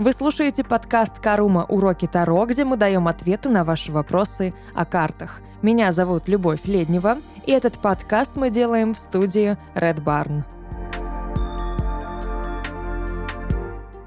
Вы слушаете подкаст «Карума. Уроки Таро», где мы даем ответы на ваши вопросы о картах. Меня зовут Любовь Леднева, и этот подкаст мы делаем в студии Red Barn.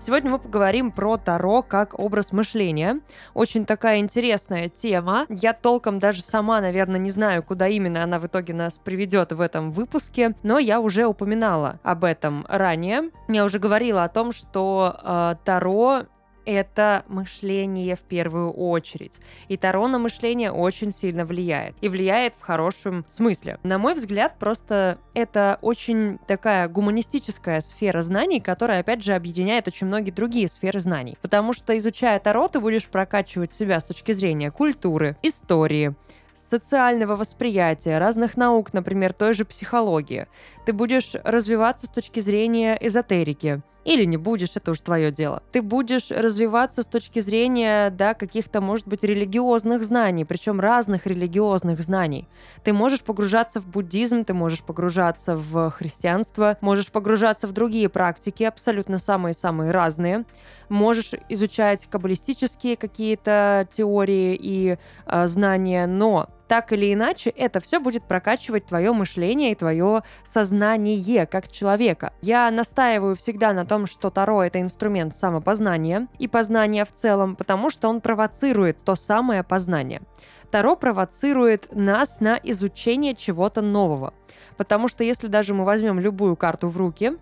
Сегодня мы поговорим про Таро как образ мышления. Очень такая интересная тема. Я толком даже сама, наверное, не знаю, куда именно она в итоге нас приведет в этом выпуске, но я уже упоминала об этом ранее. Я уже говорила о том, что э, Таро это мышление в первую очередь. И Таро на мышление очень сильно влияет. И влияет в хорошем смысле. На мой взгляд, просто это очень такая гуманистическая сфера знаний, которая, опять же, объединяет очень многие другие сферы знаний. Потому что, изучая Таро, ты будешь прокачивать себя с точки зрения культуры, истории, социального восприятия, разных наук, например, той же психологии. Ты будешь развиваться с точки зрения эзотерики, или не будешь, это уж твое дело. Ты будешь развиваться с точки зрения, да, каких-то, может быть, религиозных знаний, причем разных религиозных знаний. Ты можешь погружаться в буддизм, ты можешь погружаться в христианство, можешь погружаться в другие практики, абсолютно самые-самые разные. Можешь изучать каббалистические какие-то теории и э, знания, но так или иначе, это все будет прокачивать твое мышление и твое сознание как человека. Я настаиваю всегда на том, что Таро — это инструмент самопознания и познания в целом, потому что он провоцирует то самое познание. Таро провоцирует нас на изучение чего-то нового. Потому что если даже мы возьмем любую карту в руки,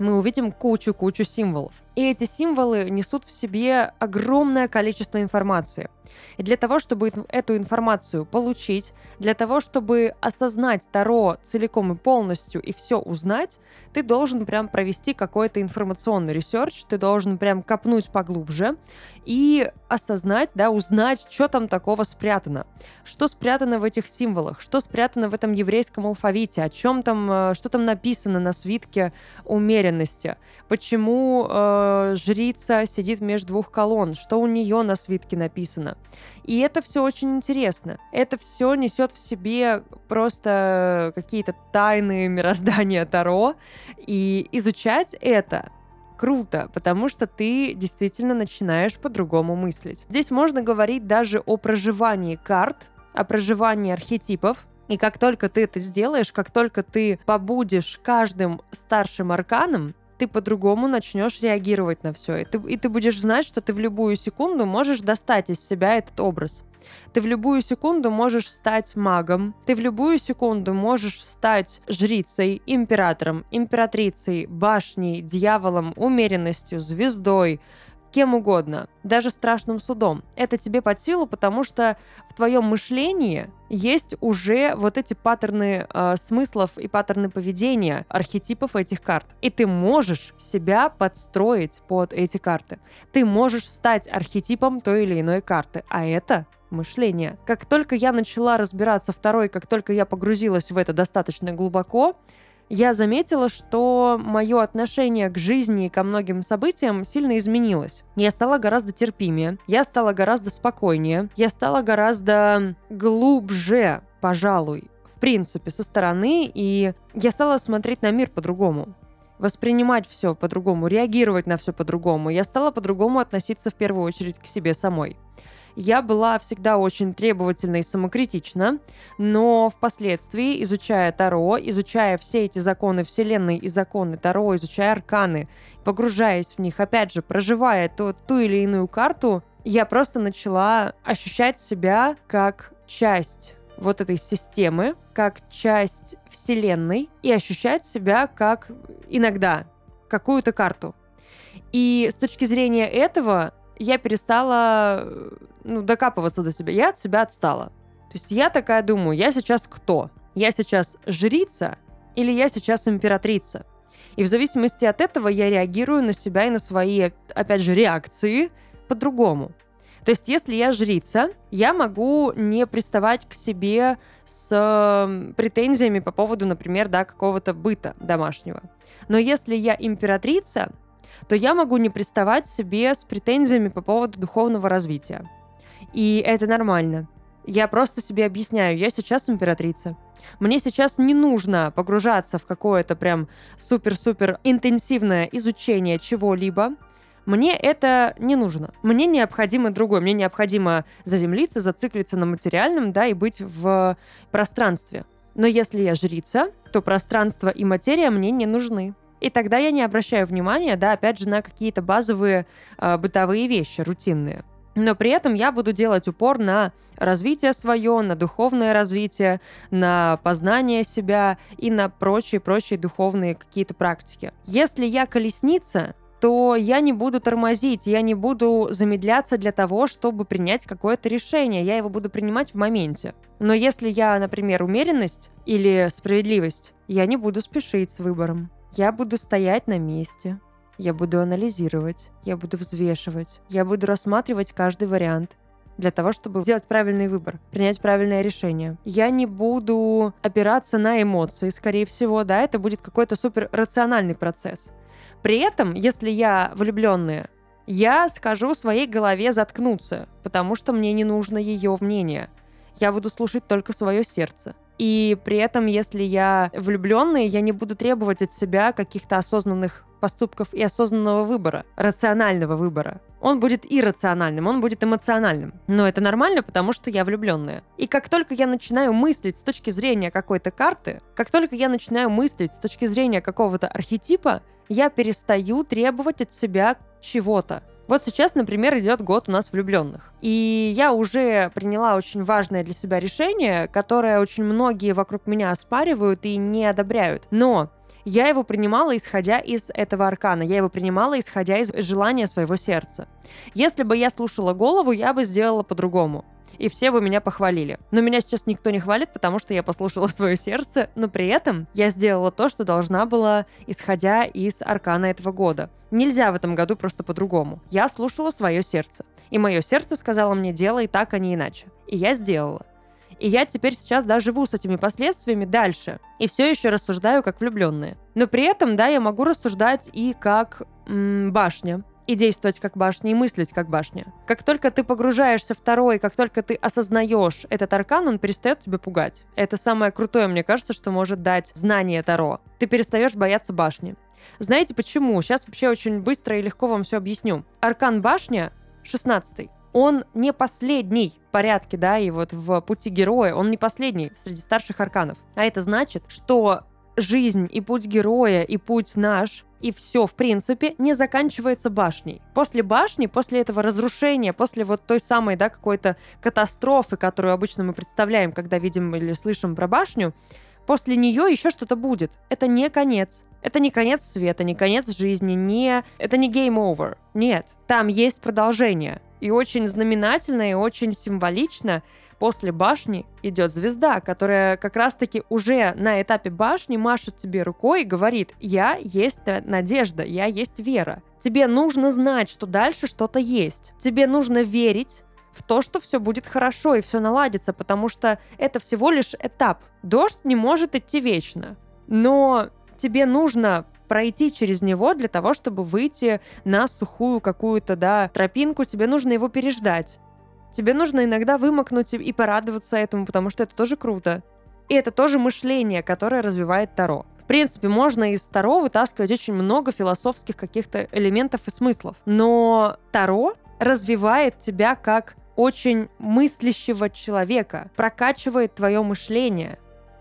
мы увидим кучу-кучу символов. И эти символы несут в себе огромное количество информации. И для того, чтобы эту информацию получить, для того, чтобы осознать Таро целиком и полностью и все узнать, ты должен прям провести какой-то информационный research, ты должен прям копнуть поглубже и осознать, да, узнать, что там такого спрятано. Что спрятано в этих символах, что спрятано в этом еврейском алфавите, о чем там, э, что там написано на свитке умеренности, почему э, жрица сидит между двух колонн, что у нее на свитке написано. И это все очень интересно. Это все несет в себе просто какие-то тайны мироздания Таро. И изучать это круто, потому что ты действительно начинаешь по-другому мыслить. Здесь можно говорить даже о проживании карт, о проживании архетипов, и как только ты это сделаешь, как только ты побудешь каждым старшим арканом, ты по-другому начнешь реагировать на все. И ты, и ты будешь знать, что ты в любую секунду можешь достать из себя этот образ. Ты в любую секунду можешь стать магом, ты в любую секунду можешь стать жрицей, императором, императрицей, башней, дьяволом, умеренностью, звездой, кем угодно, даже страшным судом. Это тебе под силу, потому что в твоем мышлении есть уже вот эти паттерны э, смыслов и паттерны поведения архетипов этих карт. И ты можешь себя подстроить под эти карты. Ты можешь стать архетипом той или иной карты. А это мышление. Как только я начала разбираться второй, как только я погрузилась в это достаточно глубоко, я заметила, что мое отношение к жизни и ко многим событиям сильно изменилось. Я стала гораздо терпимее, я стала гораздо спокойнее, я стала гораздо глубже, пожалуй, в принципе, со стороны, и я стала смотреть на мир по-другому воспринимать все по-другому, реагировать на все по-другому. Я стала по-другому относиться в первую очередь к себе самой я была всегда очень требовательна и самокритична, но впоследствии, изучая Таро, изучая все эти законы Вселенной и законы Таро, изучая арканы, погружаясь в них, опять же, проживая ту, ту или иную карту, я просто начала ощущать себя как часть вот этой системы, как часть Вселенной и ощущать себя как иногда какую-то карту. И с точки зрения этого я перестала ну, докапываться до себя. Я от себя отстала. То есть я такая думаю, я сейчас кто? Я сейчас жрица или я сейчас императрица? И в зависимости от этого я реагирую на себя и на свои, опять же, реакции по-другому. То есть, если я жрица, я могу не приставать к себе с претензиями по поводу, например, да, какого-то быта домашнего. Но если я императрица, то я могу не приставать себе с претензиями по поводу духовного развития. И это нормально. Я просто себе объясняю, я сейчас императрица. Мне сейчас не нужно погружаться в какое-то прям супер-супер интенсивное изучение чего-либо. Мне это не нужно. Мне необходимо другое. Мне необходимо заземлиться, зациклиться на материальном, да, и быть в пространстве. Но если я жрица, то пространство и материя мне не нужны. И тогда я не обращаю внимания, да, опять же, на какие-то базовые э, бытовые вещи, рутинные. Но при этом я буду делать упор на развитие свое, на духовное развитие, на познание себя и на прочие-прочие духовные какие-то практики. Если я колесница, то я не буду тормозить, я не буду замедляться для того, чтобы принять какое-то решение. Я его буду принимать в моменте. Но если я, например, умеренность или справедливость, я не буду спешить с выбором. Я буду стоять на месте, я буду анализировать, я буду взвешивать, я буду рассматривать каждый вариант для того, чтобы сделать правильный выбор, принять правильное решение. Я не буду опираться на эмоции, скорее всего, да, это будет какой-то супер рациональный процесс. При этом, если я влюбленная, я скажу своей голове заткнуться, потому что мне не нужно ее мнение. Я буду слушать только свое сердце. И при этом, если я влюбленный, я не буду требовать от себя каких-то осознанных поступков и осознанного выбора, рационального выбора. Он будет иррациональным, он будет эмоциональным. Но это нормально, потому что я влюбленная. И как только я начинаю мыслить с точки зрения какой-то карты, как только я начинаю мыслить с точки зрения какого-то архетипа, я перестаю требовать от себя чего-то. Вот сейчас, например, идет год у нас влюбленных. И я уже приняла очень важное для себя решение, которое очень многие вокруг меня оспаривают и не одобряют. Но я его принимала, исходя из этого аркана. Я его принимала, исходя из желания своего сердца. Если бы я слушала голову, я бы сделала по-другому и все бы меня похвалили. Но меня сейчас никто не хвалит, потому что я послушала свое сердце, но при этом я сделала то, что должна была, исходя из аркана этого года. Нельзя в этом году просто по-другому. Я слушала свое сердце. И мое сердце сказало мне, делай так, а не иначе. И я сделала. И я теперь сейчас, да, живу с этими последствиями дальше. И все еще рассуждаю как влюбленные. Но при этом, да, я могу рассуждать и как м- башня и действовать как башня, и мыслить как башня. Как только ты погружаешься второй, как только ты осознаешь этот аркан, он перестает тебя пугать. Это самое крутое, мне кажется, что может дать знание Таро. Ты перестаешь бояться башни. Знаете почему? Сейчас вообще очень быстро и легко вам все объясню. Аркан башня 16 он не последний в порядке, да, и вот в пути героя, он не последний среди старших арканов. А это значит, что жизнь и путь героя, и путь наш, и все, в принципе, не заканчивается башней. После башни, после этого разрушения, после вот той самой, да, какой-то катастрофы, которую обычно мы представляем, когда видим или слышим про башню, после нее еще что-то будет. Это не конец. Это не конец света, не конец жизни, не... Это не game over. Нет. Там есть продолжение. И очень знаменательно, и очень символично После башни идет звезда, которая как раз-таки уже на этапе башни машет тебе рукой и говорит, я есть надежда, я есть вера. Тебе нужно знать, что дальше что-то есть. Тебе нужно верить в то, что все будет хорошо и все наладится, потому что это всего лишь этап. Дождь не может идти вечно. Но тебе нужно пройти через него для того, чтобы выйти на сухую какую-то, да, тропинку, тебе нужно его переждать. Тебе нужно иногда вымокнуть и порадоваться этому, потому что это тоже круто. И это тоже мышление, которое развивает Таро. В принципе, можно из Таро вытаскивать очень много философских каких-то элементов и смыслов. Но Таро развивает тебя как очень мыслящего человека, прокачивает твое мышление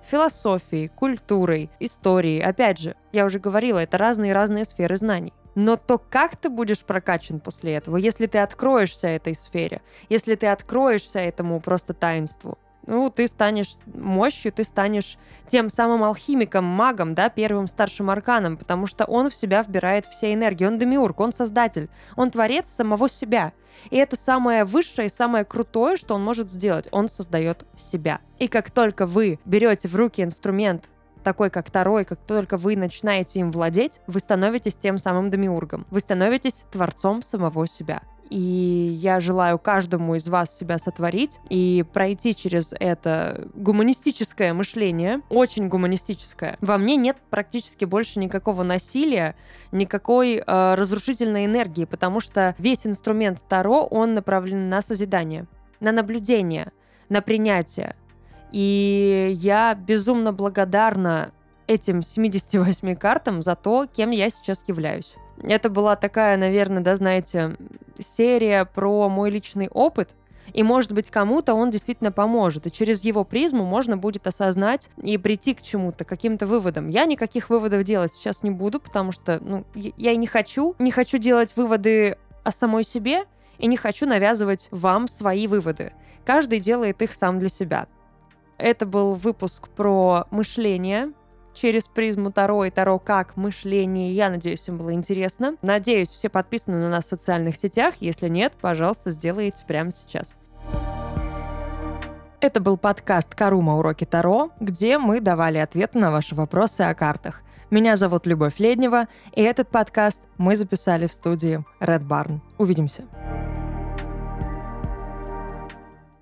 философией, культурой, историей. Опять же, я уже говорила, это разные-разные сферы знаний. Но то, как ты будешь прокачан после этого, если ты откроешься этой сфере, если ты откроешься этому просто таинству, ну, ты станешь мощью, ты станешь тем самым алхимиком, магом, да, первым старшим арканом, потому что он в себя вбирает все энергии. Он демиург, он создатель, он творец самого себя. И это самое высшее и самое крутое, что он может сделать. Он создает себя. И как только вы берете в руки инструмент такой как Таро, и как только вы начинаете им владеть, вы становитесь тем самым демиургом. Вы становитесь творцом самого себя. И я желаю каждому из вас себя сотворить и пройти через это гуманистическое мышление, очень гуманистическое. Во мне нет практически больше никакого насилия, никакой э, разрушительной энергии, потому что весь инструмент Таро, он направлен на созидание, на наблюдение, на принятие, и я безумно благодарна этим 78 картам за то, кем я сейчас являюсь. Это была такая, наверное, да, знаете, серия про мой личный опыт, и, может быть, кому-то он действительно поможет. И через его призму можно будет осознать и прийти к чему-то, каким-то выводам. Я никаких выводов делать сейчас не буду, потому что ну, я и не хочу. Не хочу делать выводы о самой себе и не хочу навязывать вам свои выводы. Каждый делает их сам для себя. Это был выпуск про мышление, через призму Таро и Таро как мышление. Я надеюсь, всем было интересно. Надеюсь, все подписаны на нас в социальных сетях. Если нет, пожалуйста, сделайте прямо сейчас. Это был подкаст «Карума. Уроки Таро», где мы давали ответы на ваши вопросы о картах. Меня зовут Любовь Леднева, и этот подкаст мы записали в студии Red Barn. Увидимся.